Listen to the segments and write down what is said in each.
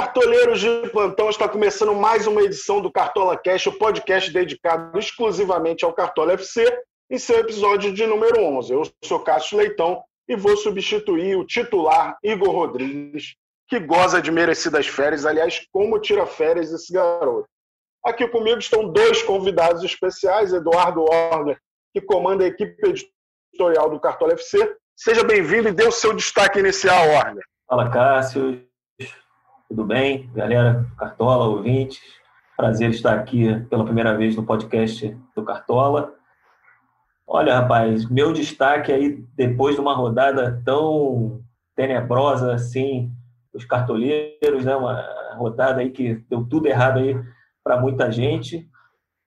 Cartoleiros de plantão está começando mais uma edição do Cartola Cash, o podcast dedicado exclusivamente ao Cartola FC, em seu episódio de número 11. Eu sou Cássio Leitão e vou substituir o titular Igor Rodrigues, que goza de merecidas férias. Aliás, como tira férias esse garoto? Aqui comigo estão dois convidados especiais, Eduardo Orner, que comanda a equipe editorial do Cartola FC. Seja bem-vindo e dê o seu destaque inicial, Orner. Fala, Cássio. Tudo bem, galera? Cartola, ouvintes. Prazer estar aqui pela primeira vez no podcast do Cartola. Olha, rapaz, meu destaque aí, depois de uma rodada tão tenebrosa assim, os cartoleiros, né? Uma rodada aí que deu tudo errado aí para muita gente.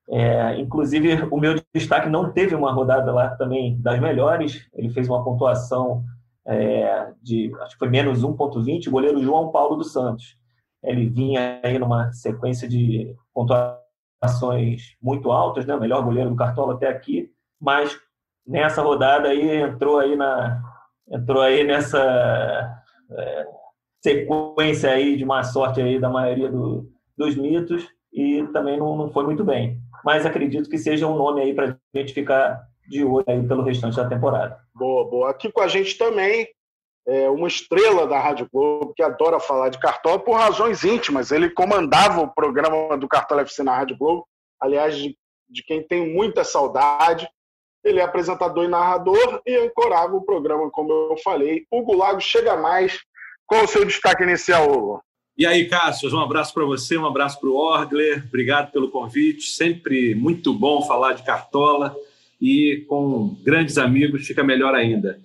É, inclusive, o meu destaque não teve uma rodada lá também das melhores. Ele fez uma pontuação é, de, acho que foi menos 1,20, o goleiro João Paulo dos Santos. Ele vinha aí numa sequência de pontuações muito altas, né? melhor goleiro do Cartola até aqui, mas nessa rodada aí entrou aí na entrou aí nessa é, sequência aí de má sorte aí da maioria do, dos mitos e também não, não foi muito bem. Mas acredito que seja um nome aí para a gente ficar de olho aí pelo restante da temporada. Boa, boa. Aqui com a gente também é uma estrela da Rádio Globo que adora falar de Cartola por razões íntimas. Ele comandava o programa do Cartola FC na Rádio Globo, aliás, de, de quem tem muita saudade. Ele é apresentador e narrador e ancorava o programa, como eu falei. Hugo Lago chega mais. Qual o seu destaque inicial, Hugo? E aí, Cássio, um abraço para você, um abraço para o Orgler. Obrigado pelo convite. Sempre muito bom falar de Cartola e com grandes amigos fica melhor ainda.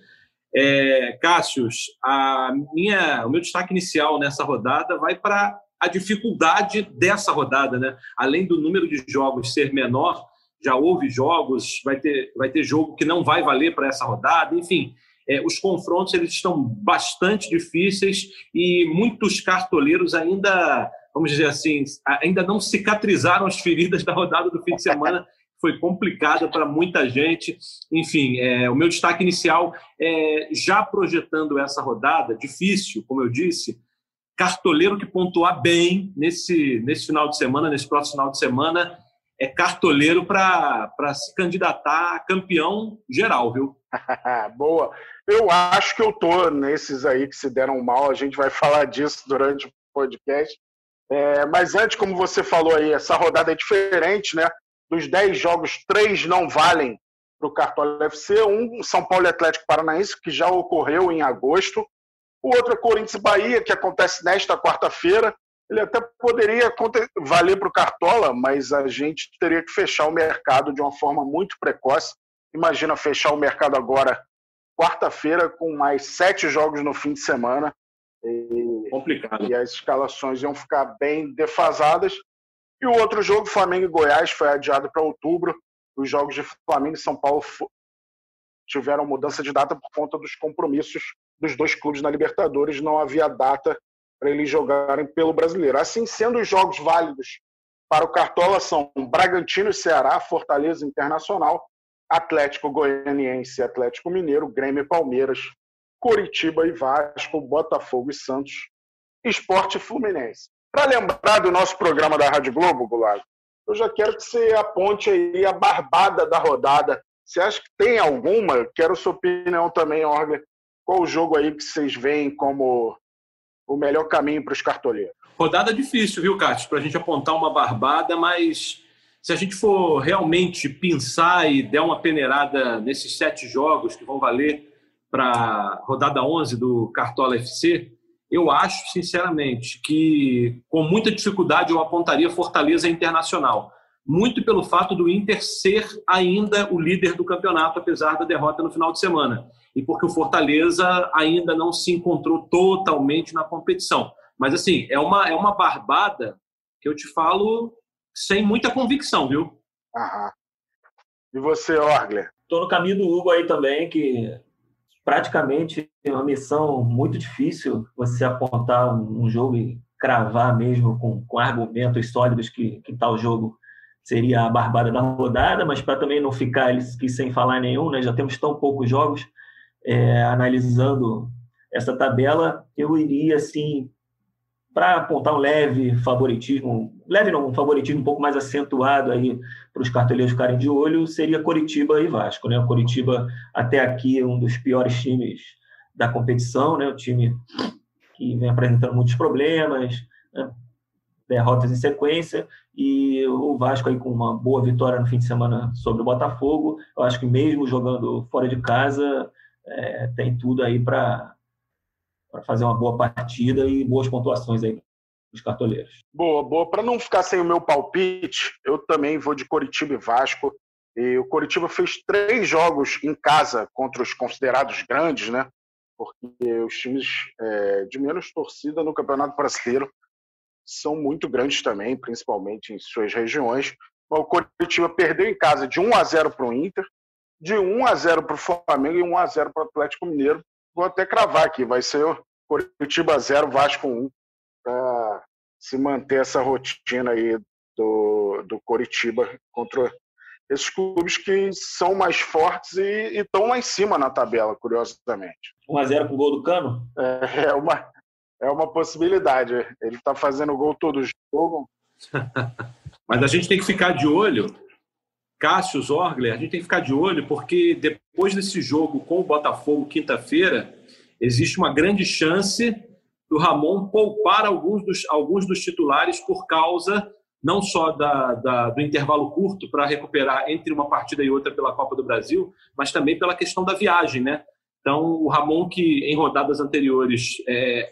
É, Cássius, a minha, o meu destaque inicial nessa rodada vai para a dificuldade dessa rodada, né? Além do número de jogos ser menor, já houve jogos, vai ter, vai ter jogo que não vai valer para essa rodada, enfim. É, os confrontos eles estão bastante difíceis e muitos cartoleiros ainda, vamos dizer assim, ainda não cicatrizaram as feridas da rodada do fim de semana foi complicada para muita gente. Enfim, é, o meu destaque inicial é já projetando essa rodada, difícil, como eu disse, cartoleiro que pontuar bem nesse, nesse final de semana, nesse próximo final de semana, é cartoleiro para se candidatar a campeão geral, viu? Boa. Eu acho que eu tô nesses aí que se deram mal, a gente vai falar disso durante o podcast. É, mas antes, como você falou aí, essa rodada é diferente, né? Dos 10 jogos, três não valem para o Cartola FC. Um, São Paulo e Atlético Paranaense, que já ocorreu em agosto. O outro é Corinthians e Bahia, que acontece nesta quarta-feira. Ele até poderia valer para o Cartola, mas a gente teria que fechar o mercado de uma forma muito precoce. Imagina fechar o mercado agora, quarta-feira, com mais sete jogos no fim de semana. E, Complicado. E as escalações iam ficar bem defasadas. E o outro jogo, Flamengo e Goiás, foi adiado para outubro. Os jogos de Flamengo e São Paulo tiveram mudança de data por conta dos compromissos dos dois clubes na Libertadores. Não havia data para eles jogarem pelo brasileiro. Assim sendo, os jogos válidos para o Cartola são Bragantino e Ceará, Fortaleza Internacional, Atlético Goianiense e Atlético Mineiro, Grêmio e Palmeiras, Curitiba e Vasco, Botafogo e Santos, Esporte Fluminense. Para lembrar do nosso programa da Rádio Globo, Goulart, eu já quero que você aponte aí a barbada da rodada. Você acha que tem alguma? Quero sua opinião também, Orga. Qual o jogo aí que vocês veem como o melhor caminho para os cartoleiros? Rodada difícil, viu, Cássio? Para a gente apontar uma barbada, mas se a gente for realmente pensar e der uma peneirada nesses sete jogos que vão valer para rodada 11 do Cartola FC, eu acho, sinceramente, que com muita dificuldade eu apontaria Fortaleza Internacional. Muito pelo fato do Inter ser ainda o líder do campeonato, apesar da derrota no final de semana. E porque o Fortaleza ainda não se encontrou totalmente na competição. Mas, assim, é uma, é uma barbada que eu te falo sem muita convicção, viu? Aham. E você, Orgler? Estou no caminho do Hugo aí também, que praticamente é uma missão muito difícil você apontar um, jogo e cravar mesmo com, com argumentos sólidos que, que tal jogo seria a barbada da rodada, mas para também não ficar aqui sem falar nenhum, né, já temos tão poucos jogos, é, analisando essa tabela, eu iria assim para apontar um leve favoritismo, leve não, um favoritismo um pouco mais acentuado aí para os carteleiros ficarem de olho, seria Coritiba e Vasco. Né? O Coritiba, até aqui, é um dos piores times da competição, né? o time que vem apresentando muitos problemas, né? derrotas em sequência, e o Vasco aí com uma boa vitória no fim de semana sobre o Botafogo. Eu acho que mesmo jogando fora de casa, é, tem tudo aí para fazer uma boa partida e boas pontuações aí os cartoleiros. Boa, boa. Para não ficar sem o meu palpite, eu também vou de Coritiba e Vasco. E o Coritiba fez três jogos em casa contra os considerados grandes, né? Porque os times é, de menos torcida no Campeonato Brasileiro são muito grandes também, principalmente em suas regiões. O Coritiba perdeu em casa de 1 a 0 para o Inter, de 1 a 0 para o Flamengo e 1 a 0 para o Atlético Mineiro. Vou até cravar aqui, vai ser o Coritiba 0, Vasco 1, para se manter essa rotina aí do, do Coritiba contra esses clubes que são mais fortes e estão lá em cima na tabela, curiosamente. 1 a 0 com o gol do Cano? É, é uma, é uma possibilidade. Ele está fazendo gol todo jogo. Mas a gente tem que ficar de olho, Cássio Zorgler, a gente tem que ficar de olho, porque depois desse jogo com o Botafogo, quinta-feira, existe uma grande chance do Ramon poupar alguns dos, alguns dos titulares por causa não só da, da do intervalo curto para recuperar entre uma partida e outra pela Copa do Brasil, mas também pela questão da viagem, né? Então, o Ramon, que em rodadas anteriores é,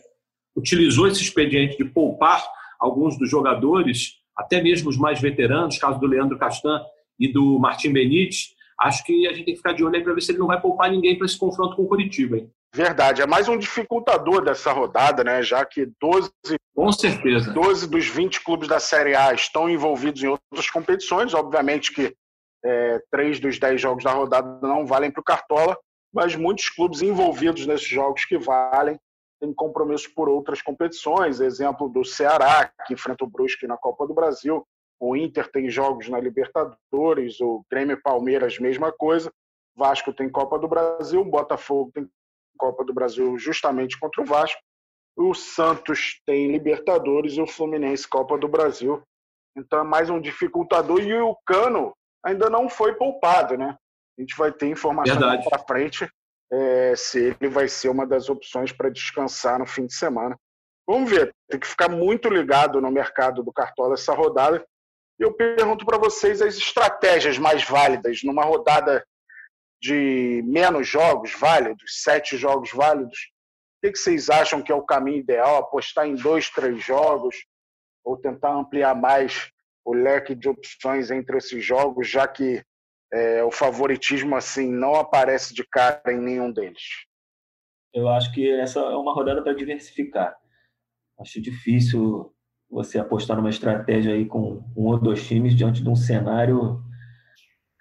utilizou esse expediente de poupar alguns dos jogadores, até mesmo os mais veteranos, caso do Leandro Castan e do Martim Benítez, acho que a gente tem que ficar de olho aí para ver se ele não vai poupar ninguém para esse confronto com o Curitiba. Hein? Verdade, é mais um dificultador dessa rodada, né? Já que 12, com certeza. 12 dos 20 clubes da Série A estão envolvidos em outras competições. Obviamente que é, três dos 10 jogos da rodada não valem para o Cartola, mas muitos clubes envolvidos nesses jogos que valem tem compromissos por outras competições, exemplo do Ceará, que enfrenta o Brusque na Copa do Brasil, o Inter tem jogos na Libertadores, o Grêmio e Palmeiras, mesma coisa, Vasco tem Copa do Brasil, Botafogo tem Copa do Brasil justamente contra o Vasco, o Santos tem Libertadores e o Fluminense Copa do Brasil. Então é mais um dificultador e o Cano ainda não foi poupado, né? A gente vai ter informação para frente é, se ele vai ser uma das opções para descansar no fim de semana. Vamos ver, tem que ficar muito ligado no mercado do Cartola essa rodada. E eu pergunto para vocês as estratégias mais válidas numa rodada de menos jogos válidos, sete jogos válidos. O que vocês acham que é o caminho ideal? Apostar em dois, três jogos ou tentar ampliar mais o leque de opções entre esses jogos, já que é, o favoritismo assim não aparece de cara em nenhum deles. Eu acho que essa é uma rodada para diversificar. Acho difícil você apostar numa estratégia aí com um ou dois times diante de um cenário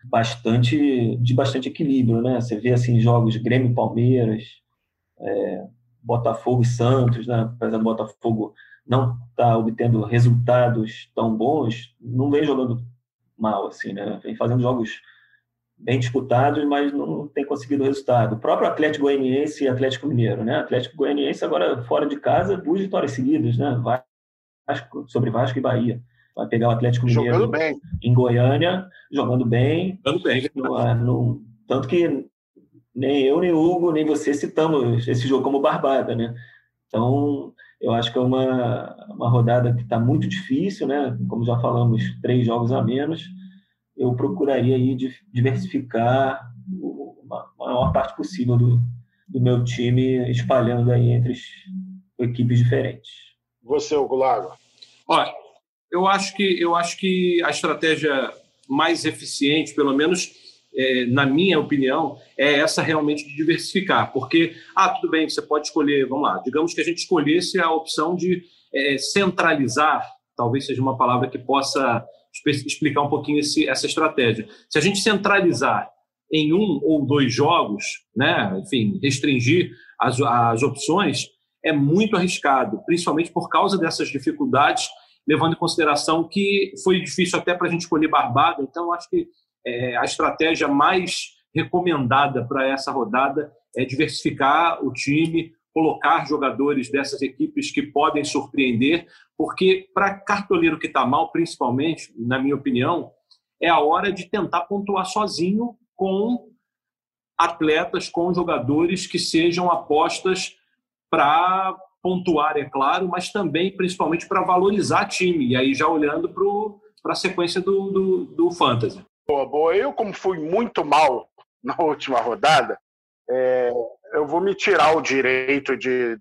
bastante de bastante equilíbrio, né? Você vê assim jogos Grêmio, Palmeiras, é, Botafogo e Santos, né? Apesar do Botafogo não estar tá obtendo resultados tão bons, não vem jogando mal assim, né? Vem fazendo jogos bem disputados, mas não tem conseguido resultado. O próprio Atlético Goianiense e Atlético Mineiro, né? Atlético Goianiense agora fora de casa, duas vitórias seguidas, né? Vasco, sobre Vasco e Bahia. Vai pegar o Atlético Mineiro em Goiânia, jogando bem. Jogando bem. No, no, tanto que nem eu, nem o Hugo, nem você citamos esse jogo como barbada, né? Então, eu acho que é uma, uma rodada que está muito difícil, né? Como já falamos, três jogos a menos eu procuraria aí diversificar a maior parte possível do, do meu time, espalhando aí entre as equipes diferentes. Você, Hugo Lago? Olha, eu acho que eu acho que a estratégia mais eficiente, pelo menos é, na minha opinião, é essa realmente de diversificar. Porque, ah, tudo bem, você pode escolher, vamos lá, digamos que a gente escolhesse a opção de é, centralizar, talvez seja uma palavra que possa explicar um pouquinho esse, essa estratégia. Se a gente centralizar em um ou dois jogos, né, enfim, restringir as, as opções, é muito arriscado, principalmente por causa dessas dificuldades, levando em consideração que foi difícil até para a gente escolher Barbada, então acho que é, a estratégia mais recomendada para essa rodada é diversificar o time colocar jogadores dessas equipes que podem surpreender, porque para cartoleiro que está mal, principalmente, na minha opinião, é a hora de tentar pontuar sozinho com atletas, com jogadores que sejam apostas para pontuar, é claro, mas também, principalmente, para valorizar time. E aí, já olhando para a sequência do, do, do Fantasy. Boa, boa. Eu, como fui muito mal na última rodada, é, eu vou me tirar o direito de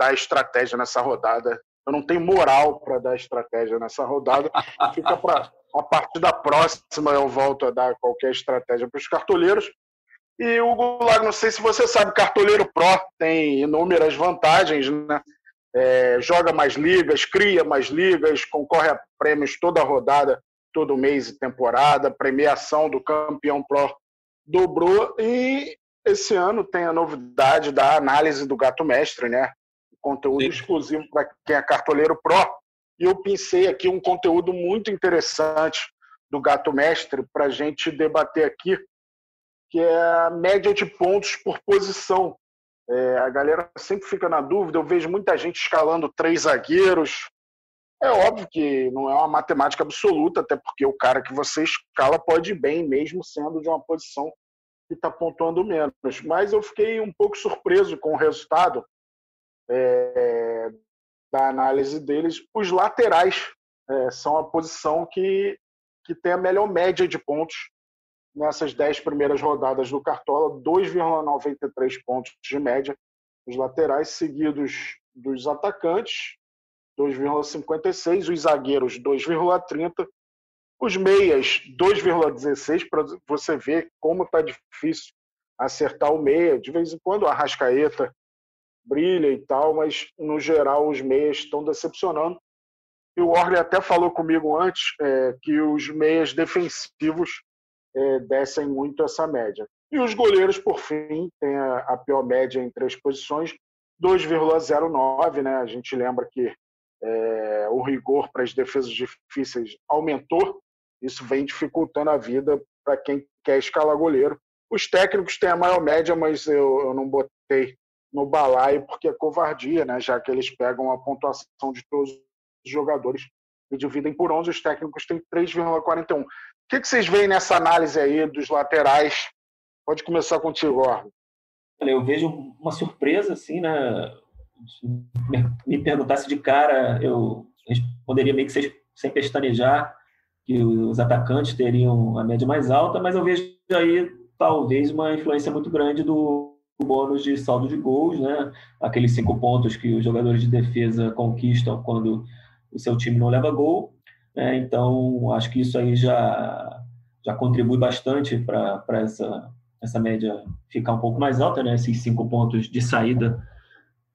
dar estratégia nessa rodada. Eu não tenho moral para dar estratégia nessa rodada. Fica para a partir da próxima eu volto a dar qualquer estratégia para os cartoleiros. E o Goulart, não sei se você sabe, Cartoleiro Pro tem inúmeras vantagens, né? É, joga mais ligas, cria mais ligas, concorre a prêmios toda rodada, todo mês e temporada, premiação do campeão Pro dobrou e esse ano tem a novidade da análise do Gato Mestre, né? Conteúdo Sim. exclusivo para quem é cartoleiro Pro. E eu pensei aqui um conteúdo muito interessante do Gato Mestre para a gente debater aqui que é a média de pontos por posição. É, a galera sempre fica na dúvida, eu vejo muita gente escalando três zagueiros. É óbvio que não é uma matemática absoluta, até porque o cara que você escala pode ir bem, mesmo sendo de uma posição que está pontuando menos. Mas eu fiquei um pouco surpreso com o resultado é, da análise deles. Os laterais é, são a posição que, que tem a melhor média de pontos nessas 10 primeiras rodadas do Cartola, 2,93 pontos de média os laterais, seguidos dos atacantes, 2,56, os zagueiros, 2,30, os meias, 2,16, para você ver como está difícil acertar o meia. De vez em quando a Rascaeta brilha e tal, mas no geral os meias estão decepcionando. E o Orley até falou comigo antes é, que os meias defensivos é, descem muito essa média. E os goleiros, por fim, têm a, a pior média em três posições, 2,09. Né? A gente lembra que é, o rigor para as defesas difíceis aumentou. Isso vem dificultando a vida para quem quer escalar goleiro. Os técnicos têm a maior média, mas eu, eu não botei no balaio porque é covardia, né? já que eles pegam a pontuação de todos os jogadores e dividem por 11. Os técnicos têm 3,41 que, que vocês veem nessa análise aí dos laterais? Pode começar contigo, Orlando. Eu vejo uma surpresa, assim, né? Me perguntasse de cara, eu responderia meio que sem pestanejar que os atacantes teriam a média mais alta, mas eu vejo aí talvez uma influência muito grande do bônus de saldo de gols, né? Aqueles cinco pontos que os jogadores de defesa conquistam quando o seu time não leva gol. Né? Então, acho que isso aí já, já contribui bastante para essa, essa média ficar um pouco mais alta, né? esses cinco pontos de saída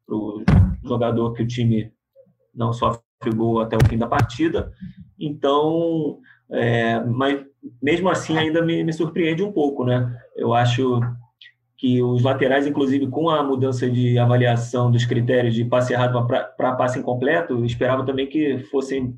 para o jogador que o time não sofre gol até o fim da partida. Então, é, mas mesmo assim ainda me, me surpreende um pouco, né? Eu acho que os laterais, inclusive com a mudança de avaliação dos critérios de passe errado para passe incompleto, esperava também que fossem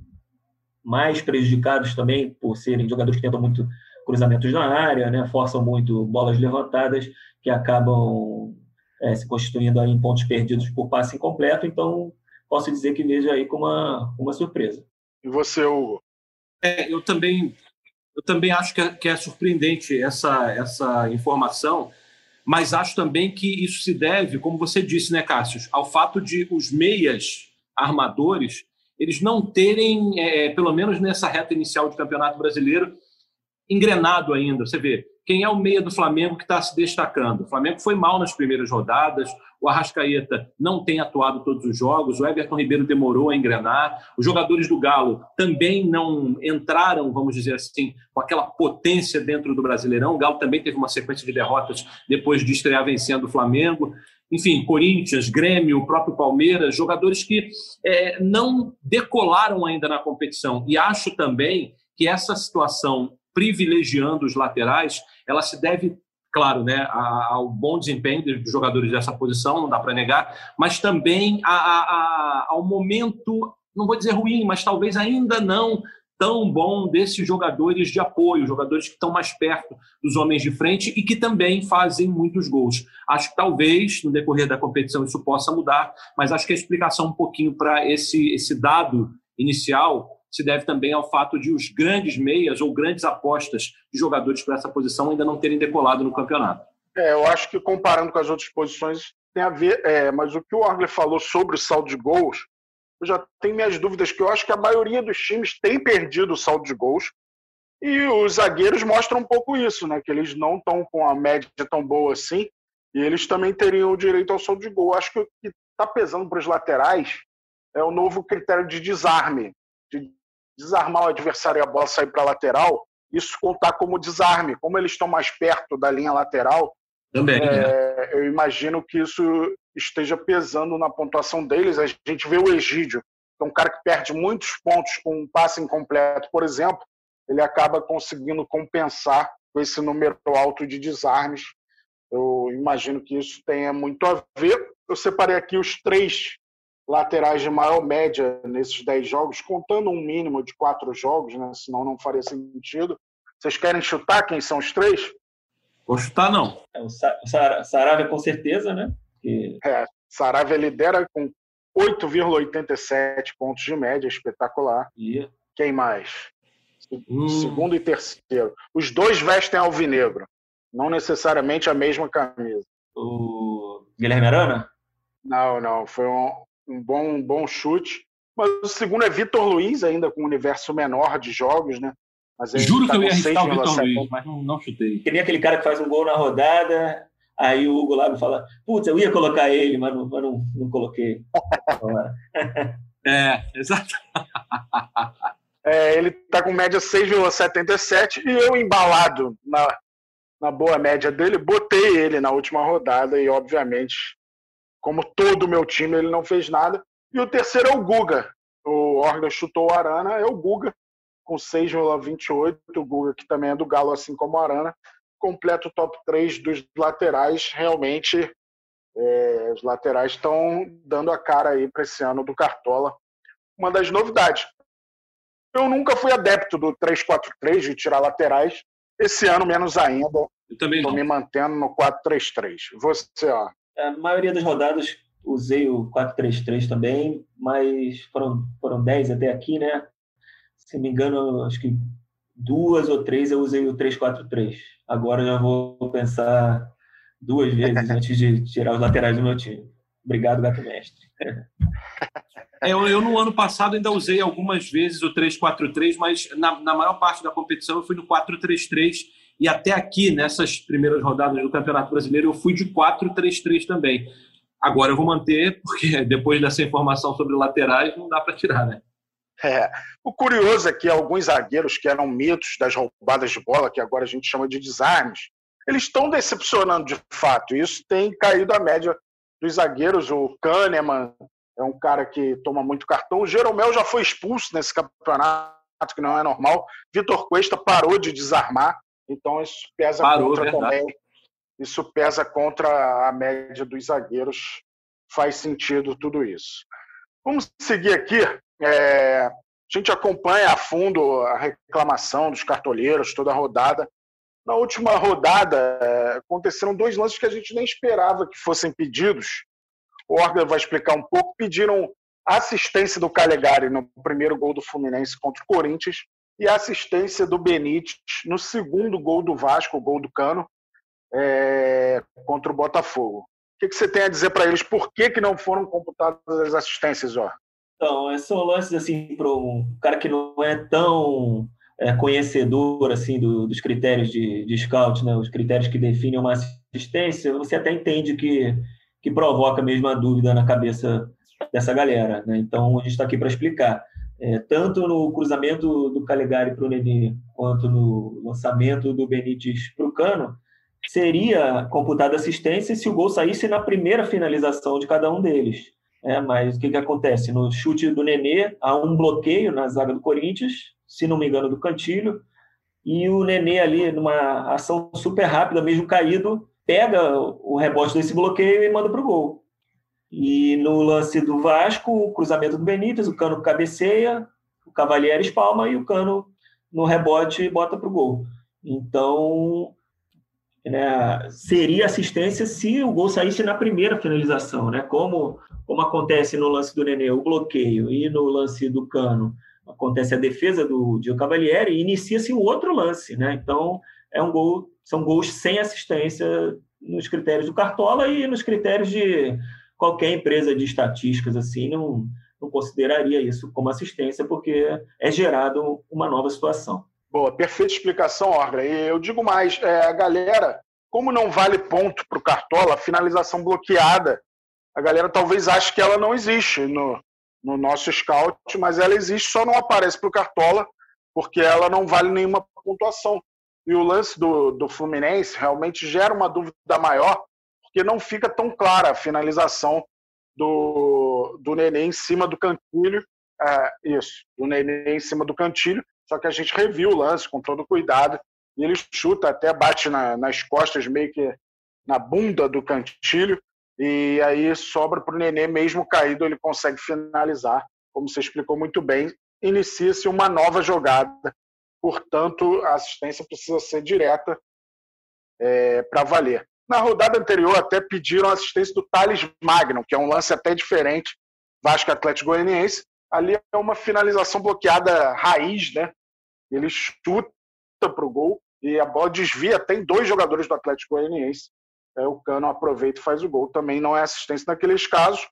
mais prejudicados também por serem jogadores que tentam muito cruzamentos na área, né, forçam muito bolas levantadas que acabam é, se constituindo aí em pontos perdidos por passe incompleto. Então, posso dizer que vejo aí como uma, uma surpresa. E você, Hugo? É, eu também eu também acho que é, que é surpreendente essa, essa informação, mas acho também que isso se deve, como você disse, né, Cássio, ao fato de os meias armadores eles não terem, é, pelo menos nessa reta inicial de campeonato brasileiro, engrenado ainda. Você vê, quem é o meia do Flamengo que está se destacando? O Flamengo foi mal nas primeiras rodadas, o Arrascaeta não tem atuado todos os jogos, o Everton Ribeiro demorou a engrenar, os jogadores do Galo também não entraram, vamos dizer assim, com aquela potência dentro do Brasileirão. O Galo também teve uma sequência de derrotas depois de estrear vencendo o Flamengo enfim, Corinthians, Grêmio, o próprio Palmeiras, jogadores que é, não decolaram ainda na competição. E acho também que essa situação privilegiando os laterais, ela se deve, claro, né, ao bom desempenho dos jogadores dessa posição, não dá para negar, mas também a, a, ao momento, não vou dizer ruim, mas talvez ainda não tão bom desses jogadores de apoio, jogadores que estão mais perto dos homens de frente e que também fazem muitos gols. Acho que talvez no decorrer da competição isso possa mudar, mas acho que a explicação um pouquinho para esse, esse dado inicial se deve também ao fato de os grandes meias ou grandes apostas de jogadores para essa posição ainda não terem decolado no campeonato. É, eu acho que comparando com as outras posições tem a ver, é, mas o que o Orgler falou sobre o saldo de gols eu já tenho minhas dúvidas, que eu acho que a maioria dos times tem perdido o saldo de gols. E os zagueiros mostram um pouco isso, né? Que eles não estão com a média tão boa assim. E eles também teriam o direito ao saldo de gol. Acho que o que está pesando para os laterais é o novo critério de desarme. De desarmar o adversário e a bola sair para a lateral. Isso contar como desarme. Como eles estão mais perto da linha lateral, também, é, né? eu imagino que isso esteja pesando na pontuação deles. A gente vê o Egídio, que é um cara que perde muitos pontos com um passe incompleto, por exemplo, ele acaba conseguindo compensar com esse número alto de desarmes. Eu imagino que isso tenha muito a ver. Eu separei aqui os três laterais de maior média nesses dez jogos, contando um mínimo de quatro jogos, né? senão não faria sentido. Vocês querem chutar quem são os três? Vou chutar, não. É, o Saravia, com certeza, né? Que... É, Saravia lidera com 8,87 pontos de média, espetacular. E... Quem mais? Hum. Segundo e terceiro. Os dois vestem alvinegro, não necessariamente a mesma camisa. O Guilherme Arana? Não, não. Foi um, um, bom, um bom chute. Mas o segundo é Vitor Luiz, ainda com um universo menor de jogos, né? Juro tá que eu ia arriscar o Vitor Luiz, mas não, não chutei. Que nem aquele cara que faz um gol na rodada, aí o Hugo Lago fala, putz, eu ia colocar ele, mas não, mas não, não coloquei. é, exato. É, ele está com média 6,77 e eu embalado na, na boa média dele, botei ele na última rodada e, obviamente, como todo o meu time, ele não fez nada. E o terceiro é o Guga. O Orga chutou o Arana, é o Guga com 6,28. O Guga, que também é do Galo, assim como a Arana, completa o top 3 dos laterais. Realmente, é, os laterais estão dando a cara aí para esse ano do Cartola. Uma das novidades. Eu nunca fui adepto do 3-4-3, de tirar laterais. Esse ano, menos ainda. Eu também Estou me mantendo no 4-3-3. Você, ó. A maioria das rodadas usei o 4-3-3 também, mas foram, foram 10 até aqui, né? se me engano, acho que duas ou três eu usei o 343. Agora já vou pensar duas vezes antes de tirar os laterais do meu time. Obrigado, gato mestre. É, eu, eu, no ano passado ainda usei algumas vezes o 343, mas na, na maior parte da competição eu fui no 433 e até aqui, nessas primeiras rodadas do Campeonato Brasileiro, eu fui de 433 também. Agora eu vou manter, porque depois dessa informação sobre laterais, não dá para tirar, né? É. O curioso é que alguns zagueiros que eram mitos das roubadas de bola, que agora a gente chama de desarmes, eles estão decepcionando de fato. Isso tem caído a média dos zagueiros. O Kahneman é um cara que toma muito cartão. O Jeromel já foi expulso nesse campeonato, que não é normal. Vitor Cuesta parou de desarmar, então isso pesa parou, contra verdade. também. Isso pesa contra a média dos zagueiros. Faz sentido tudo isso. Vamos seguir aqui. É, a gente acompanha a fundo a reclamação dos cartoleiros, toda a rodada. Na última rodada, é, aconteceram dois lances que a gente nem esperava que fossem pedidos. O Orga vai explicar um pouco. Pediram assistência do Calegari no primeiro gol do Fluminense contra o Corinthians e assistência do Benítez no segundo gol do Vasco, o gol do Cano, é, contra o Botafogo. O que, que você tem a dizer para eles? Por que, que não foram computadas as assistências, Orga? Então, são lances assim para um cara que não é tão é, conhecedor assim do, dos critérios de, de scout, né? Os critérios que definem uma assistência, você até entende que que provoca mesmo a dúvida na cabeça dessa galera, né? Então a gente está aqui para explicar. É, tanto no cruzamento do Calegari para o Nenê, quanto no lançamento do Benítez para o Cano, seria computada assistência se o gol saísse na primeira finalização de cada um deles. É, mas o que, que acontece? No chute do Nenê, há um bloqueio na zaga do Corinthians, se não me engano, do Cantilho, e o Nenê ali, numa ação super rápida, mesmo caído, pega o rebote desse bloqueio e manda para o gol. E no lance do Vasco, o cruzamento do Benítez, o Cano cabeceia, Cavalieri espalma e o Cano no rebote bota para o gol. Então, né, seria assistência se o gol saísse na primeira finalização, né? Como, como acontece no lance do Nenê, o bloqueio, e no lance do Cano acontece a defesa do Gil Cavalieri, inicia-se um outro lance, né? Então, é um gol, são gols sem assistência nos critérios do Cartola e nos critérios de qualquer empresa de estatísticas assim, não, não consideraria isso como assistência, porque é gerado uma nova situação. Boa, perfeita explicação, Orla. E eu digo mais, é, a galera, como não vale ponto para o Cartola, finalização bloqueada, a galera talvez ache que ela não existe no, no nosso scout, mas ela existe, só não aparece para o Cartola, porque ela não vale nenhuma pontuação. E o lance do, do Fluminense realmente gera uma dúvida maior, porque não fica tão clara a finalização do, do Nenê em cima do Cantilho. É, isso, do Nenê em cima do Cantilho. Só que a gente reviu o lance com todo cuidado e ele chuta, até bate na, nas costas, meio que na bunda do Cantilho. E aí sobra para o Nenê, mesmo caído, ele consegue finalizar, como você explicou muito bem. Inicia-se uma nova jogada portanto, a assistência precisa ser direta é, para valer. Na rodada anterior, até pediram assistência do Thales Magno, que é um lance até diferente, Vasco Atlético Goianiense. Ali é uma finalização bloqueada raiz, né? Ele chuta para o gol e a bola desvia. Tem dois jogadores do Atlético Goianiense. É, o Cano aproveita e faz o gol. Também não é assistência naqueles casos.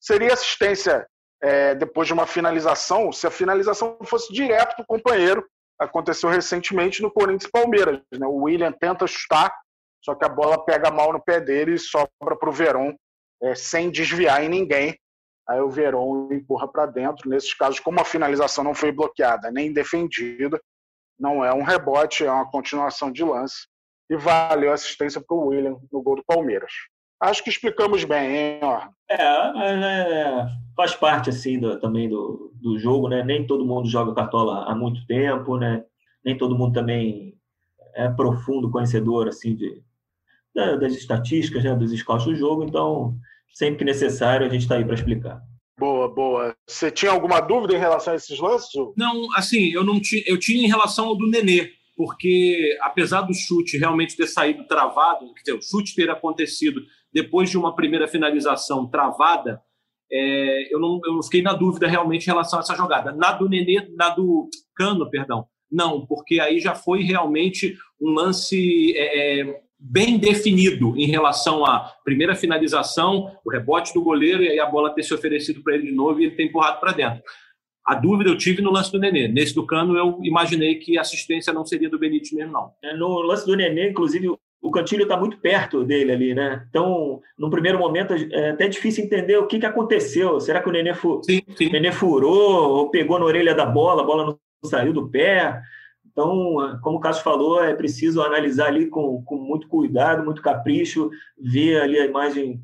Seria assistência é, depois de uma finalização, se a finalização fosse direto para o companheiro aconteceu recentemente no Corinthians Palmeiras. Né? O William tenta chutar, só que a bola pega mal no pé dele e sobra para o Verón, é, sem desviar em ninguém. Aí o Verón empurra para dentro. Nesses casos, como a finalização não foi bloqueada nem defendida, não é um rebote, é uma continuação de lance. E valeu a assistência para o William no gol do Palmeiras. Acho que explicamos bem, hein, ó. É, é, faz parte assim do, também do, do jogo, né? Nem todo mundo joga cartola há muito tempo, né? Nem todo mundo também é profundo conhecedor assim de das estatísticas, né? Dos scouts do jogo. Então, sempre que necessário, a gente está aí para explicar. Boa, boa. Você tinha alguma dúvida em relação a esses lances? Não, assim, eu não tinha, eu tinha em relação ao do Nenê, porque apesar do chute realmente ter saído travado, quer dizer, o chute ter acontecido depois de uma primeira finalização travada, é, eu, não, eu não fiquei na dúvida realmente em relação a essa jogada. Na do Nenê, na do Cano, perdão, não, porque aí já foi realmente um lance é, é, bem definido em relação à primeira finalização, o rebote do goleiro e aí a bola ter se oferecido para ele de novo e ele ter empurrado para dentro. A dúvida eu tive no lance do Nenê. Nesse do Cano, eu imaginei que a assistência não seria do Benítez mesmo, não. É, no lance do Nenê, inclusive, o Cantilho está muito perto dele ali, né? Então, no primeiro momento, é até difícil entender o que, que aconteceu. Será que o Nenê, fu sim, sim. O Nenê furou ou pegou na orelha da bola, a bola não saiu do pé? Então, como o Cássio falou, é preciso analisar ali com, com muito cuidado, muito capricho, ver ali a imagem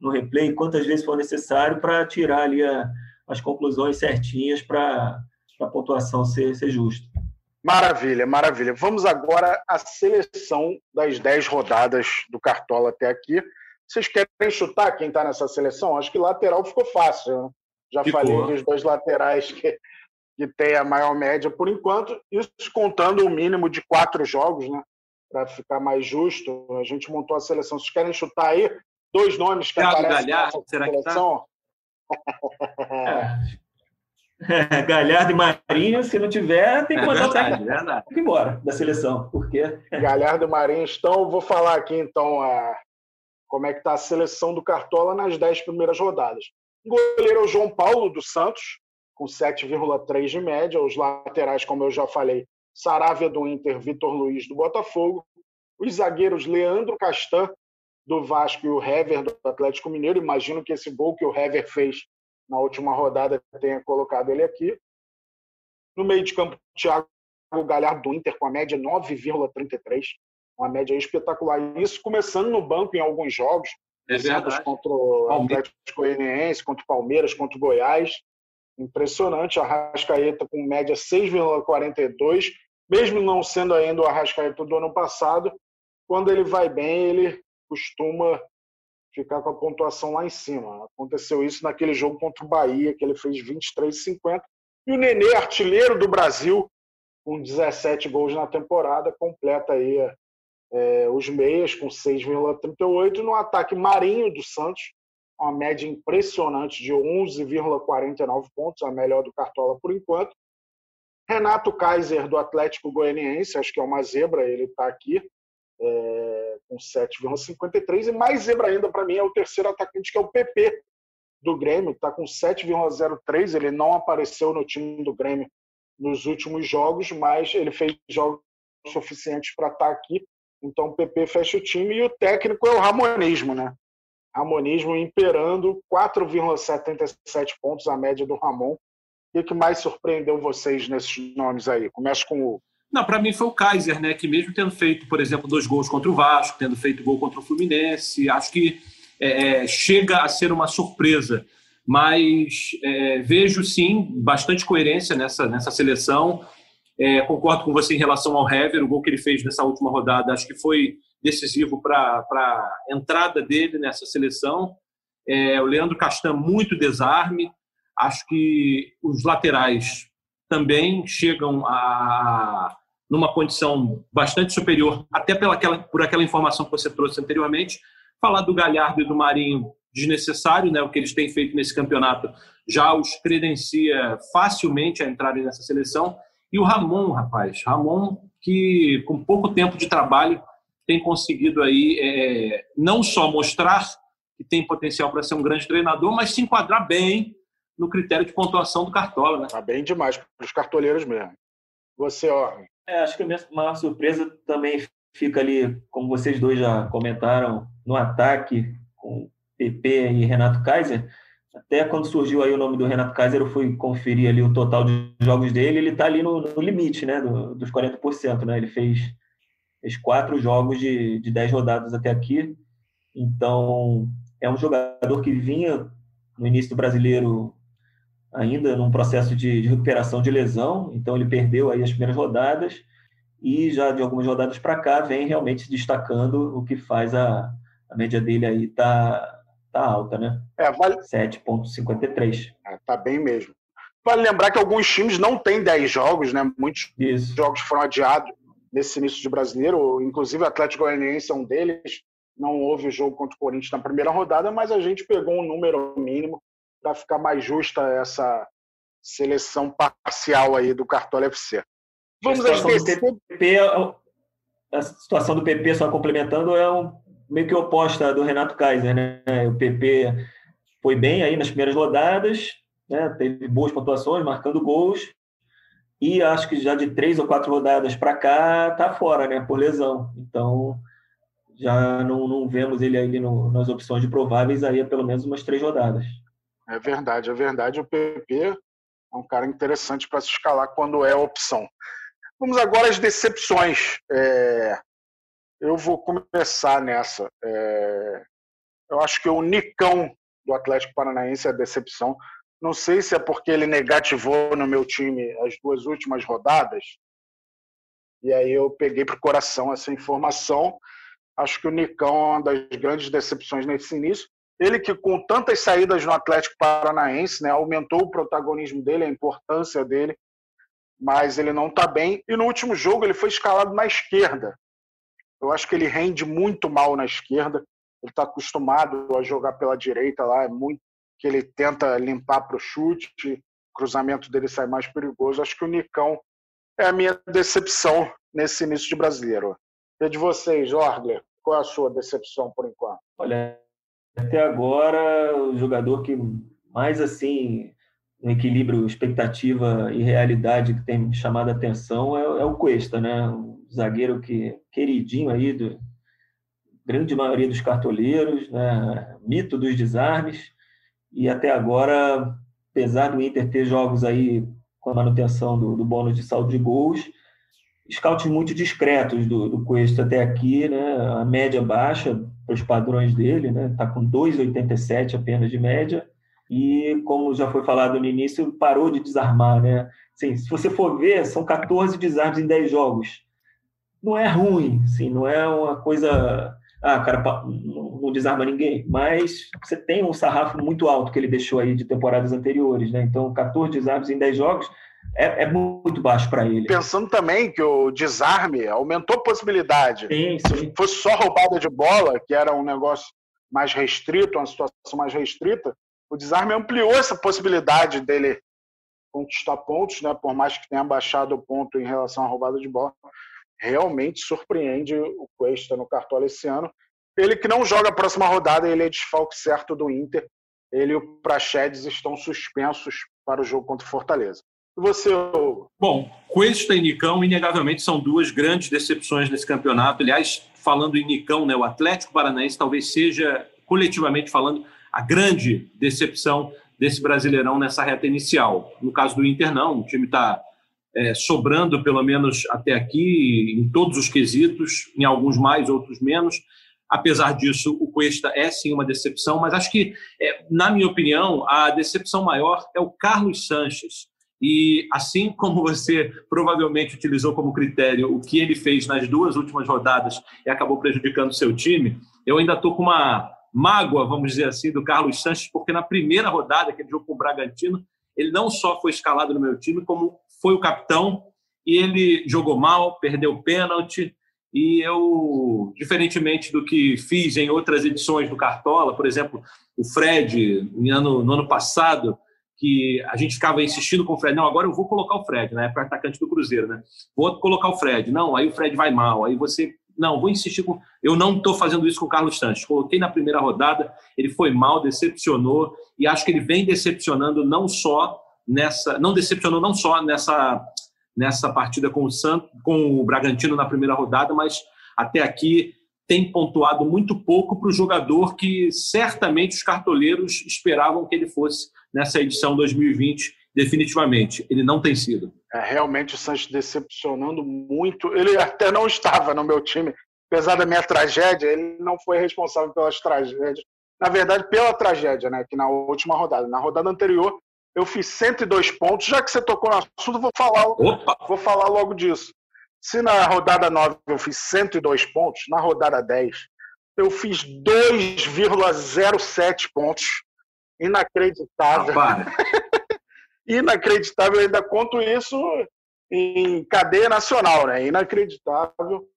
no replay quantas vezes for necessário para tirar ali a, as conclusões certinhas para a pontuação ser, ser justa. Maravilha, maravilha. Vamos agora à seleção das 10 rodadas do Cartola até aqui. Vocês querem chutar quem está nessa seleção? Acho que lateral ficou fácil. Né? Já ficou. falei dos dois laterais que, que tem a maior média por enquanto. Isso contando o mínimo de quatro jogos, né? Para ficar mais justo. A gente montou a seleção. Vocês querem chutar aí dois nomes que Thiago aparecem Galhardo, será seleção? Que tá? é. Galhardo e Marinho, se não tiver, tem que é mandar é verdade, é embora da seleção. Porque... Galhardo e Marinho estão. Vou falar aqui então a, como é que está a seleção do Cartola nas 10 primeiras rodadas. O goleiro é o João Paulo dos Santos, com 7,3 de média. Os laterais, como eu já falei, Saravia do Inter, Vitor Luiz do Botafogo. Os zagueiros Leandro Castan, do Vasco, e o Hever do Atlético Mineiro. Imagino que esse gol que o Hever fez na última rodada tenha colocado ele aqui. No meio de campo, Thiago Galhardo do Inter com a média 9,33, uma média espetacular. Isso começando no banco em alguns jogos, é contra o Atlético Goianiense, contra o Palmeiras, contra o Goiás. Impressionante, a Arrascaeta com média 6,42, mesmo não sendo ainda o Arrascaeta do ano passado, quando ele vai bem, ele costuma ficar com a pontuação lá em cima. Aconteceu isso naquele jogo contra o Bahia, que ele fez 23,50. E o Nenê, artilheiro do Brasil, com 17 gols na temporada, completa aí é, os meias com 6,38 no ataque Marinho do Santos, uma média impressionante de 11,49 pontos, a melhor do Cartola por enquanto. Renato Kaiser, do Atlético Goianiense, acho que é uma zebra, ele está aqui, é, com 7,53. E mais zebra ainda para mim é o terceiro atacante, que é o PP, do Grêmio, está com 7,03. Ele não apareceu no time do Grêmio nos últimos jogos, mas ele fez jogos suficientes para estar tá aqui. Então o PP fecha o time e o técnico é o Ramonismo, né? Ramonismo imperando 4,77 pontos a média do Ramon. O que mais surpreendeu vocês nesses nomes aí? Começa com o. Não, para mim foi o Kaiser, né? Que mesmo tendo feito, por exemplo, dois gols contra o Vasco, tendo feito gol contra o Fluminense, acho que é, é chega a ser uma surpresa. Mas é, vejo sim bastante coerência nessa, nessa seleção. É, concordo com você em relação ao Hever, o gol que ele fez nessa última rodada, acho que foi decisivo para a entrada dele nessa seleção. É, o Leandro Castan, muito desarme. Acho que os laterais também chegam a numa condição bastante superior, até pela aquela, por aquela informação que você trouxe anteriormente. Falar do Galhardo e do Marinho desnecessário, né? O que eles têm feito nesse campeonato já os credencia facilmente a entrarem nessa seleção. E o Ramon, rapaz, Ramon que com pouco tempo de trabalho tem conseguido aí é, não só mostrar que tem potencial para ser um grande treinador, mas se enquadrar bem no critério de pontuação do Cartola. Né? Tá bem demais para os cartoleiros mesmo. Você, ó. É, acho que a minha maior surpresa também fica ali, como vocês dois já comentaram, no ataque, com PP e Renato Kaiser. Até quando surgiu aí o nome do Renato Kaiser, eu fui conferir ali o total de jogos dele, ele está ali no, no, limite né, do, dos 40%. Né? Ele fez fez quatro jogos de, de dez rodadas até aqui. Então, é um jogador que vinha no início do brasileiro ainda num processo de, de recuperação de lesão, então ele perdeu aí as primeiras rodadas e já de algumas rodadas para cá vem realmente destacando o que faz a, a média dele aí tá, tá alta, né? É, vale... 7,53. É, tá bem mesmo. Vale lembrar que alguns times não têm 10 jogos, né? Muitos Isso. jogos foram adiados nesse início de brasileiro, inclusive o Atlético Goianiense é um deles. Não houve o jogo contra o Corinthians na primeira rodada, mas a gente pegou um número mínimo para ficar mais justa essa seleção parcial aí do Cartola FC. Vamos a situação, do PP, a situação do PP, só complementando, é um, meio que oposta do Renato Kaiser. Né? O PP foi bem aí nas primeiras rodadas, né? teve boas pontuações, marcando gols, e acho que já de três ou quatro rodadas para cá tá fora, né, por lesão. Então já não, não vemos ele aí no, nas opções de prováveis aí pelo menos umas três rodadas. É verdade, é verdade. O PP é um cara interessante para se escalar quando é opção. Vamos agora às decepções. É... Eu vou começar nessa. É... Eu acho que o Nicão do Atlético Paranaense é a decepção. Não sei se é porque ele negativou no meu time as duas últimas rodadas. E aí eu peguei para o coração essa informação. Acho que o Nicão é uma das grandes decepções nesse início. Ele que com tantas saídas no Atlético Paranaense, né, aumentou o protagonismo dele, a importância dele, mas ele não está bem. E no último jogo ele foi escalado na esquerda. Eu acho que ele rende muito mal na esquerda. Ele está acostumado a jogar pela direita lá, é muito que ele tenta limpar para o chute, o cruzamento dele sai mais perigoso. Acho que o Nicão é a minha decepção nesse início de brasileiro. E de vocês, Orgler, qual é a sua decepção por enquanto? Olha, até agora, o jogador que mais assim, no equilíbrio expectativa e realidade que tem chamado a atenção é, é o Cuesta, né? Um zagueiro que queridinho aí do grande maioria dos cartoleiros, né? Mito dos desarmes e até agora, apesar do Inter ter jogos aí com a manutenção do, do bônus de saldo de gols, scouts muito discretos do, do Cuesta até aqui, né? A média baixa para os padrões dele, né? Está com 2,87 apenas de média. E, como já foi falado no início, parou de desarmar, né? Assim, se você for ver, são 14 desarmes em 10 jogos. Não é ruim, sim, não é uma coisa ah, cara não, desarma ninguém, mas você tem um sarrafo muito alto que ele deixou aí de temporadas anteriores, né? Então, 14 desarmes em 10 jogos é, é muito baixo para ele. Pensando também que o desarme aumentou a possibilidade. Sim, sim. Se fosse só roubada de bola, que era um negócio mais restrito, uma situação mais restrita, o desarme ampliou essa possibilidade dele conquistar pontos, né? Por mais que tenha baixado o ponto em relação à roubada de bola realmente surpreende o Cuesta no Cartola esse ano. Ele que não joga a próxima rodada, ele é desfalque certo do Inter. Ele e o Praxedes estão suspensos para o jogo contra o Fortaleza. E você, Bom, Cuesta e Nicão, inegavelmente, são duas grandes decepções nesse campeonato. Aliás, falando em Nicão, né, o Atlético Paranaense talvez seja, coletivamente falando, a grande decepção desse Brasileirão nessa reta inicial. No caso do Inter, não. O time está é, sobrando, pelo menos até aqui, em todos os quesitos, em alguns mais, outros menos. Apesar disso, o Cuesta é sim uma decepção, mas acho que, é, na minha opinião, a decepção maior é o Carlos Sanches. E assim como você provavelmente utilizou como critério o que ele fez nas duas últimas rodadas e acabou prejudicando seu time, eu ainda estou com uma mágoa, vamos dizer assim, do Carlos Sanches, porque na primeira rodada, aquele jogo com o Bragantino, ele não só foi escalado no meu time, como foi o capitão e ele jogou mal, perdeu o pênalti. E eu, diferentemente do que fiz em outras edições do Cartola, por exemplo, o Fred, no ano, no ano passado, que a gente ficava insistindo com o Fred, não, agora eu vou colocar o Fred, né, para atacante do Cruzeiro, né? Vou colocar o Fred. Não, aí o Fred vai mal, aí você não, vou insistir com. Eu não estou fazendo isso com o Carlos Santos. Coloquei na primeira rodada, ele foi mal, decepcionou, e acho que ele vem decepcionando não só nessa, não decepcionou não só nessa nessa partida com o Santos, com o Bragantino na primeira rodada, mas até aqui tem pontuado muito pouco para o jogador que certamente os cartoleiros esperavam que ele fosse nessa edição 2020, definitivamente. Ele não tem sido. É, realmente o Santos decepcionando muito. Ele até não estava no meu time, apesar da minha tragédia, ele não foi responsável pelas tragédias. Na verdade, pela tragédia, né? Que na última rodada. Na rodada anterior, eu fiz 102 pontos. Já que você tocou no assunto, vou falar, Opa. vou falar logo disso. Se na rodada 9 eu fiz 102 pontos, na rodada 10 eu fiz 2,07 pontos. Inacreditável. Ah, Inacreditável, eu ainda conto isso em cadeia nacional, né? Inacreditável.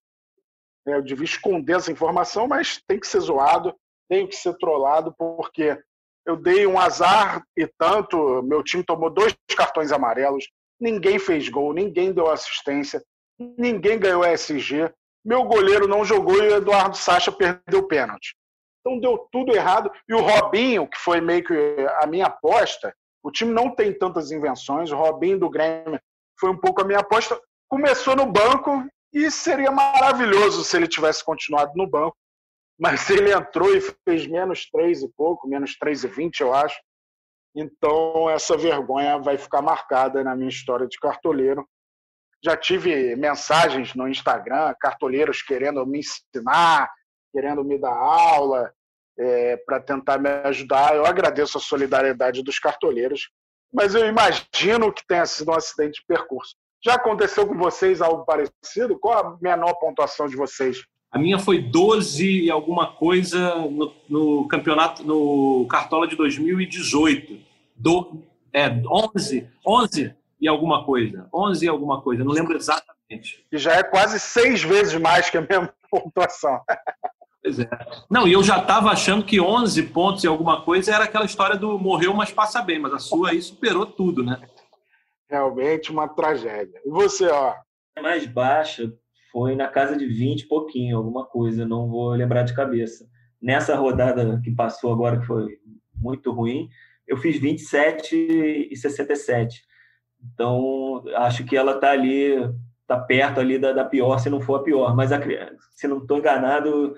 Eu devia esconder essa informação, mas tem que ser zoado, tem que ser trollado, porque eu dei um azar e tanto, meu time tomou dois cartões amarelos, ninguém fez gol, ninguém deu assistência, ninguém ganhou SG, meu goleiro não jogou e o Eduardo Sacha perdeu o pênalti. Então deu tudo errado. E o Robinho, que foi meio que a minha aposta, o time não tem tantas invenções, o Robinho do Grêmio foi um pouco a minha aposta, começou no banco e seria maravilhoso se ele tivesse continuado no banco, mas ele entrou e fez menos 3 e pouco, menos 3 e 20, eu acho. Então, essa vergonha vai ficar marcada na minha história de cartoleiro. Já tive mensagens no Instagram, cartoleiros querendo me ensinar, querendo me dar aula, é, para tentar me ajudar. Eu agradeço a solidariedade dos cartoleiros, mas eu imagino que tenha sido um acidente de percurso. Já aconteceu com vocês algo parecido? Qual a menor pontuação de vocês? A minha foi 12 e alguma coisa no, no campeonato, no Cartola de 2018. Do, é, 11, 11 e alguma coisa. 11 e alguma coisa, não lembro exatamente. E já é quase seis vezes mais que a minha pontuação. Pois é. Não, e eu já estava achando que 11 pontos e alguma coisa era aquela história do morreu, mas passa bem. Mas a sua aí superou tudo, né? Realmente uma tragédia. E você, ó? A mais baixa foi na casa de 20 e pouquinho, alguma coisa, não vou lembrar de cabeça. Nessa rodada que passou agora, que foi muito ruim, eu fiz 27 e 67. Então, acho que ela está ali, está perto ali da, da, pior, se não for a pior. Mas, a, se não estou enganado,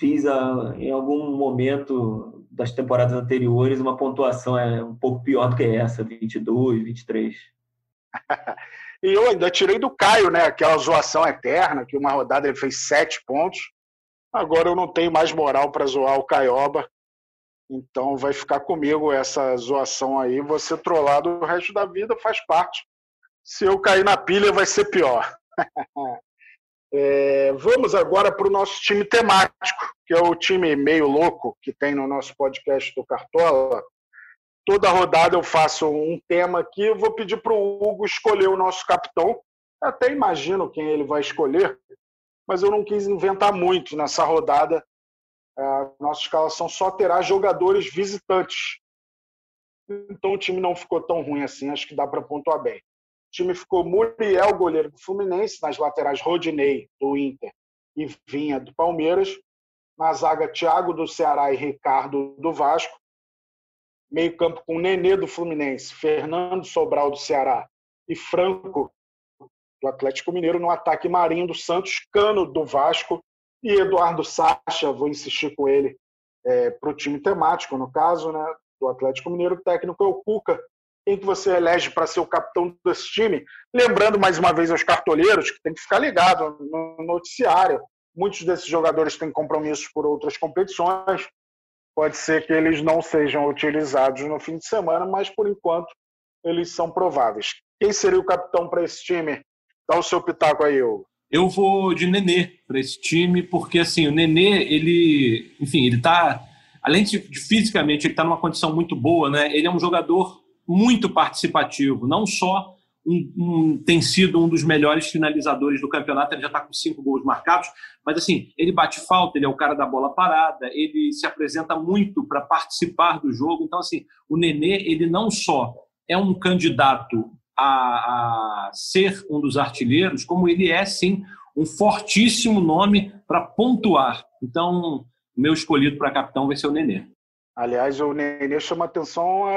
fiz a, em algum momento das temporadas anteriores uma pontuação é um pouco pior do que essa, 22, 23. E eu ainda tirei do Caio, né? Aquela zoação eterna, que uma rodada ele fez sete pontos. Agora eu não tenho mais moral para zoar o Caioba. Então vai ficar comigo essa zoação aí. Você trollado o resto da vida faz parte. Se eu cair na pilha, vai ser pior. É, vamos agora para o nosso time temático, que é o time meio louco que tem no nosso podcast do Cartola. Toda rodada eu faço um tema aqui, eu vou pedir para o Hugo escolher o nosso capitão. Até imagino quem ele vai escolher, mas eu não quis inventar muito nessa rodada. A nossa escalação só terá jogadores visitantes. Então o time não ficou tão ruim assim, acho que dá para pontuar bem. O time ficou Muriel, goleiro do Fluminense, nas laterais Rodinei, do Inter, e Vinha, do Palmeiras. Na zaga, Thiago, do Ceará e Ricardo, do Vasco. Meio campo com Nenê, do Fluminense, Fernando Sobral, do Ceará e Franco, do Atlético Mineiro. No ataque, Marinho, do Santos, Cano, do Vasco e Eduardo Sacha, vou insistir com ele, é, para o time temático, no caso, né, do Atlético Mineiro. O técnico é o Cuca, quem que você elege para ser o capitão desse time. Lembrando mais uma vez aos cartoleiros que tem que ficar ligado no noticiário. Muitos desses jogadores têm compromissos por outras competições. Pode ser que eles não sejam utilizados no fim de semana, mas por enquanto eles são prováveis. Quem seria o capitão para esse time? Dá o seu pitaco aí, Hugo. Eu vou de Nenê para esse time, porque assim, o Nenê, ele, enfim, ele tá, além de, de fisicamente, ele está numa condição muito boa, né? Ele é um jogador muito participativo, não só um, um, tem sido um dos melhores finalizadores do campeonato, ele já está com cinco gols marcados, mas assim, ele bate falta, ele é o cara da bola parada, ele se apresenta muito para participar do jogo, então assim, o Nenê, ele não só é um candidato a, a ser um dos artilheiros, como ele é, sim, um fortíssimo nome para pontuar. Então, meu escolhido para capitão vai ser o Nenê. Aliás, o Nenê chama atenção a,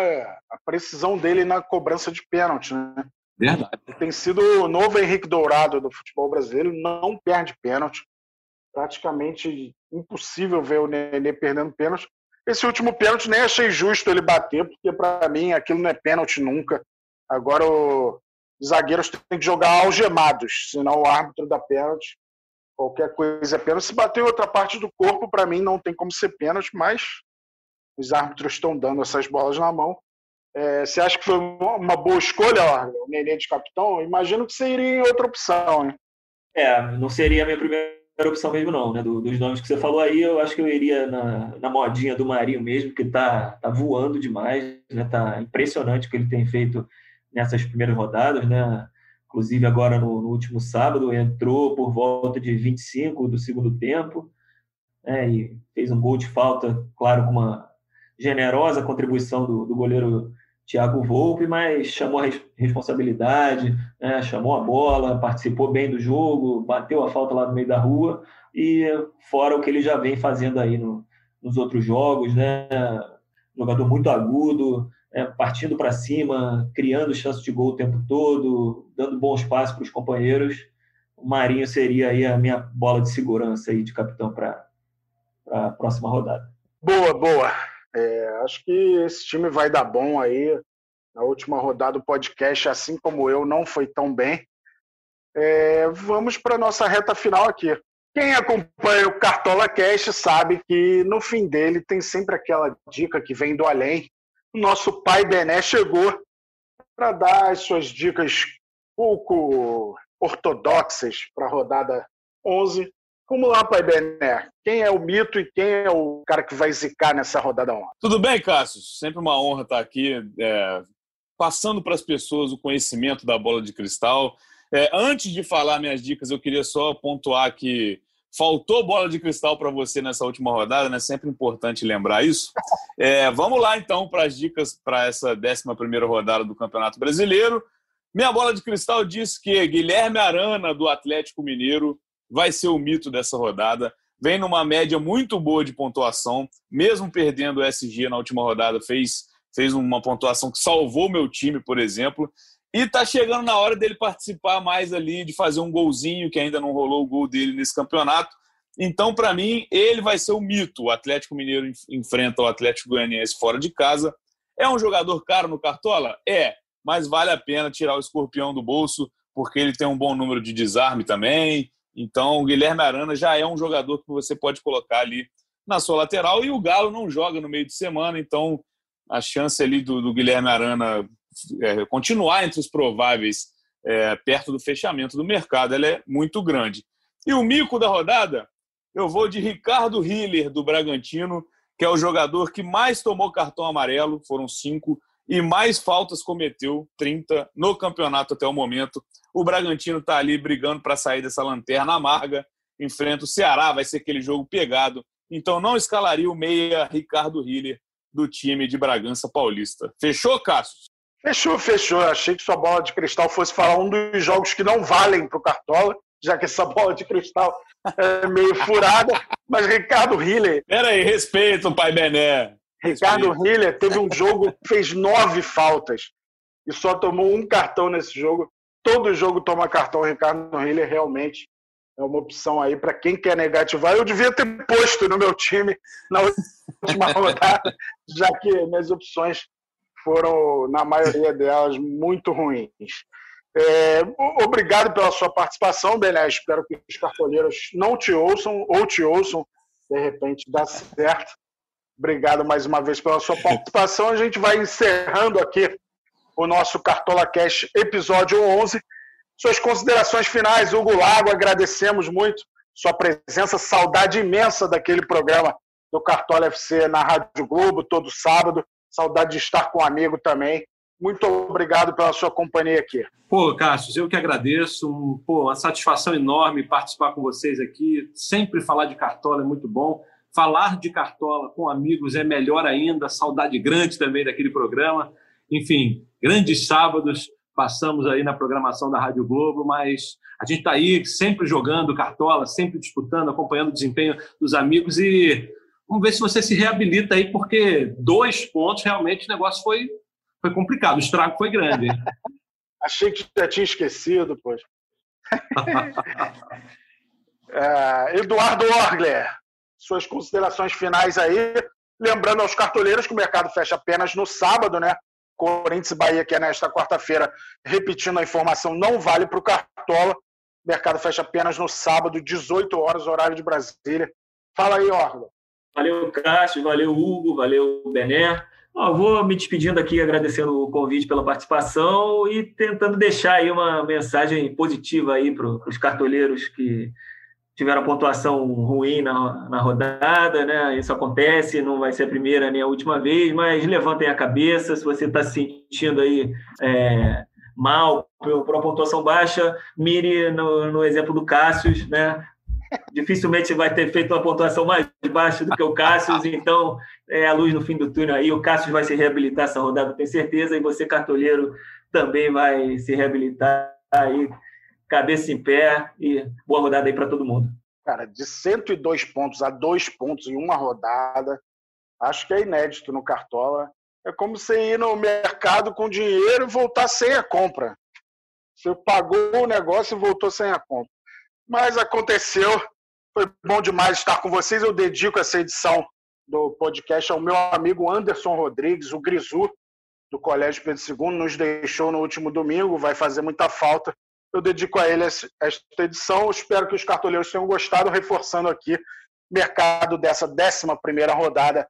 a precisão dele na cobrança de pênalti, né? Verdade. Tem sido o novo Henrique Dourado do futebol brasileiro, não perde pênalti. Praticamente impossível ver o Nenê perdendo pênalti. Esse último pênalti nem achei justo ele bater, porque para mim aquilo não é pênalti nunca. Agora os zagueiros têm que jogar algemados, senão o árbitro dá pênalti. Qualquer coisa é pênalti. Se bater em outra parte do corpo, para mim não tem como ser pênalti, mas os árbitros estão dando essas bolas na mão. É, você acha que foi uma boa escolha, ó, o Nenê de capitão? Imagino que você iria em outra opção, hein? É, não seria a minha primeira opção mesmo, não. Né? Do, dos nomes que você falou aí, eu acho que eu iria na, na modinha do Marinho mesmo, que tá, tá voando demais, né? Tá impressionante o que ele tem feito nessas primeiras rodadas, né? Inclusive agora no, no último sábado entrou por volta de 25 do segundo tempo, né? E fez um gol de falta, claro, com uma generosa contribuição do, do goleiro Thiago Volpe, mas chamou a responsabilidade, né, chamou a bola, participou bem do jogo, bateu a falta lá no meio da rua e fora o que ele já vem fazendo aí no, nos outros jogos, né, jogador muito agudo, né, partindo para cima, criando chances de gol o tempo todo, dando bons passos para os companheiros. O Marinho seria aí a minha bola de segurança aí de capitão para a próxima rodada. Boa, boa. É, acho que esse time vai dar bom aí. Na última rodada do podcast, assim como eu, não foi tão bem. É, vamos para a nossa reta final aqui. Quem acompanha o Cartola Cash sabe que no fim dele tem sempre aquela dica que vem do além. O nosso pai Bené chegou para dar as suas dicas pouco ortodoxas para a rodada 11 Vamos lá, Pai Bené. Quem é o mito e quem é o cara que vai zicar nessa rodada 1? Tudo bem, Cássio? Sempre uma honra estar aqui, é, passando para as pessoas o conhecimento da bola de cristal. É, antes de falar minhas dicas, eu queria só pontuar que faltou bola de cristal para você nessa última rodada, né? Sempre importante lembrar isso. É, vamos lá, então, para as dicas para essa 11 rodada do Campeonato Brasileiro. Minha bola de cristal diz que Guilherme Arana, do Atlético Mineiro, vai ser o mito dessa rodada. Vem numa média muito boa de pontuação, mesmo perdendo o SG na última rodada, fez, fez uma pontuação que salvou meu time, por exemplo. E está chegando na hora dele participar mais ali, de fazer um golzinho, que ainda não rolou o gol dele nesse campeonato. Então, para mim, ele vai ser o mito. O Atlético Mineiro enfrenta o Atlético Goianiense fora de casa. É um jogador caro no Cartola? É, mas vale a pena tirar o escorpião do bolso, porque ele tem um bom número de desarme também, então, o Guilherme Arana já é um jogador que você pode colocar ali na sua lateral e o Galo não joga no meio de semana, então a chance ali do, do Guilherme Arana é, continuar entre os prováveis é, perto do fechamento do mercado ela é muito grande. E o mico da rodada, eu vou de Ricardo Hiller, do Bragantino, que é o jogador que mais tomou cartão amarelo, foram cinco, e mais faltas cometeu, 30, no campeonato até o momento. O Bragantino está ali brigando para sair dessa lanterna amarga, enfrenta o Ceará, vai ser aquele jogo pegado. Então não escalaria o meia Ricardo Hiller do time de Bragança Paulista. Fechou, Cassius? Fechou, fechou. Achei que sua bola de cristal fosse falar um dos jogos que não valem para o Cartola, já que essa bola de cristal é meio furada. Mas Ricardo Hiller. Peraí, respeita o pai Bené. Ricardo Hiller teve um jogo, fez nove faltas e só tomou um cartão nesse jogo. Todo jogo toma cartão. Ricardo Hiller realmente é uma opção aí para quem quer negativar. Eu devia ter posto no meu time na última rodada, já que minhas opções foram, na maioria delas, muito ruins. É, obrigado pela sua participação, Bené. Espero que os cartoleiros não te ouçam ou te ouçam, de repente dá certo. Obrigado mais uma vez pela sua participação. A gente vai encerrando aqui o nosso Cartola Cash episódio 11. Suas considerações finais, Hugo Lago, agradecemos muito sua presença, saudade imensa daquele programa do Cartola FC na Rádio Globo, todo sábado. Saudade de estar com um amigo também. Muito obrigado pela sua companhia aqui. Pô, Cássio, eu que agradeço. Pô, uma satisfação enorme participar com vocês aqui. Sempre falar de Cartola é muito bom. Falar de Cartola com amigos é melhor ainda. Saudade grande também daquele programa. Enfim, grandes sábados passamos aí na programação da Rádio Globo, mas a gente está aí sempre jogando Cartola, sempre disputando, acompanhando o desempenho dos amigos e Vamos ver se você se reabilita aí, porque dois pontos realmente o negócio foi, foi complicado, o estrago foi grande. Achei que já tinha esquecido, pois. é, Eduardo Orgler, suas considerações finais aí. Lembrando aos cartoleiros que o mercado fecha apenas no sábado, né? Corinthians e Bahia, que é nesta quarta-feira, repetindo a informação, não vale para o Cartola. O mercado fecha apenas no sábado, 18 horas, horário de Brasília. Fala aí, Orgler. Valeu, Cássio, valeu, Hugo, valeu, Bené. vou me despedindo aqui, agradecendo o convite pela participação e tentando deixar aí uma mensagem positiva aí para os cartoleiros que tiveram pontuação ruim na, na rodada, né? Isso acontece, não vai ser a primeira nem a última vez, mas levantem a cabeça, se você está se sentindo aí é, mal por uma pontuação baixa, mire no, no exemplo do Cássio, né? dificilmente vai ter feito uma pontuação mais baixa do que o Cássio, então é a luz no fim do túnel aí. O Cássio vai se reabilitar essa rodada, tenho certeza, e você, cartoleiro, também vai se reabilitar aí, cabeça em pé, e boa rodada aí para todo mundo. Cara, de 102 pontos a 2 pontos em uma rodada, acho que é inédito no Cartola. É como você ir no mercado com dinheiro e voltar sem a compra. Você pagou o negócio e voltou sem a compra. Mas aconteceu. Foi bom demais estar com vocês. Eu dedico essa edição do podcast ao meu amigo Anderson Rodrigues, o Grisu, do Colégio Pedro II, nos deixou no último domingo, vai fazer muita falta. Eu dedico a ele esta edição. espero que os cartoleiros tenham gostado, reforçando aqui. Mercado dessa 11 rodada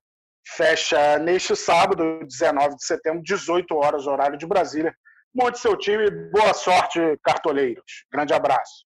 fecha neste sábado, 19 de setembro, 18 horas, horário de Brasília. Monte seu time, boa sorte, cartoleiros. Grande abraço.